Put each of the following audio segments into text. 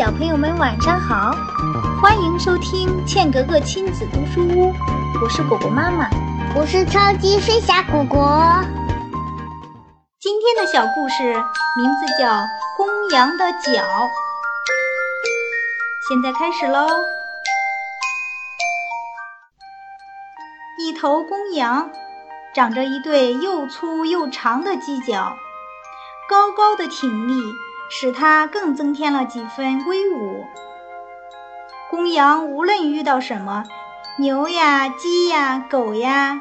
小朋友们晚上好，欢迎收听茜格格亲子读书屋，我是果果妈妈，我是超级飞侠果果。今天的小故事名字叫《公羊的脚》，现在开始喽。一头公羊长着一对又粗又长的犄角，高高的挺立。使它更增添了几分威武。公羊无论遇到什么，牛呀、鸡呀、狗呀，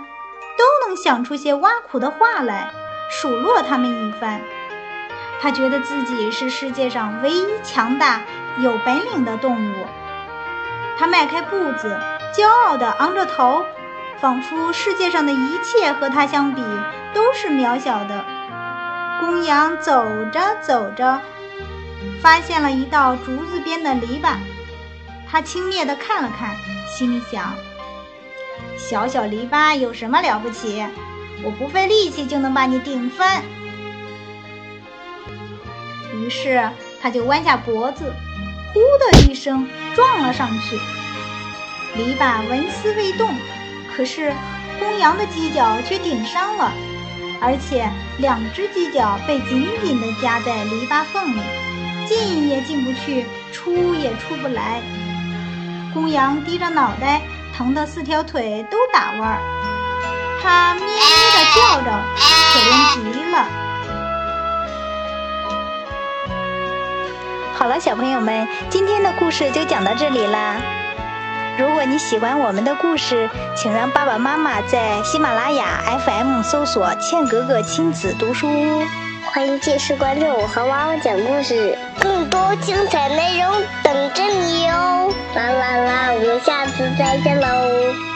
都能想出些挖苦的话来数落它们一番。他觉得自己是世界上唯一强大、有本领的动物。他迈开步子，骄傲地昂着头，仿佛世界上的一切和他相比都是渺小的。公羊走着走着。发现了一道竹子边的篱笆，他轻蔑地看了看，心里想：小小篱笆有什么了不起？我不费力气就能把你顶翻。于是他就弯下脖子，呼的一声撞了上去。篱笆纹丝未动，可是公羊的犄角却顶伤了，而且两只犄角被紧紧地夹在篱笆缝里。进也进不去，出也出不来。公羊低着脑袋，疼得四条腿都打弯儿。它咩咩的叫着，可怜极了。好了，小朋友们，今天的故事就讲到这里啦。如果你喜欢我们的故事，请让爸爸妈妈在喜马拉雅 FM 搜索“茜格格亲子读书屋”。欢迎继续关注我和娃娃讲故事，更多精彩内容等着你哦！啦啦啦，我们下次再见喽！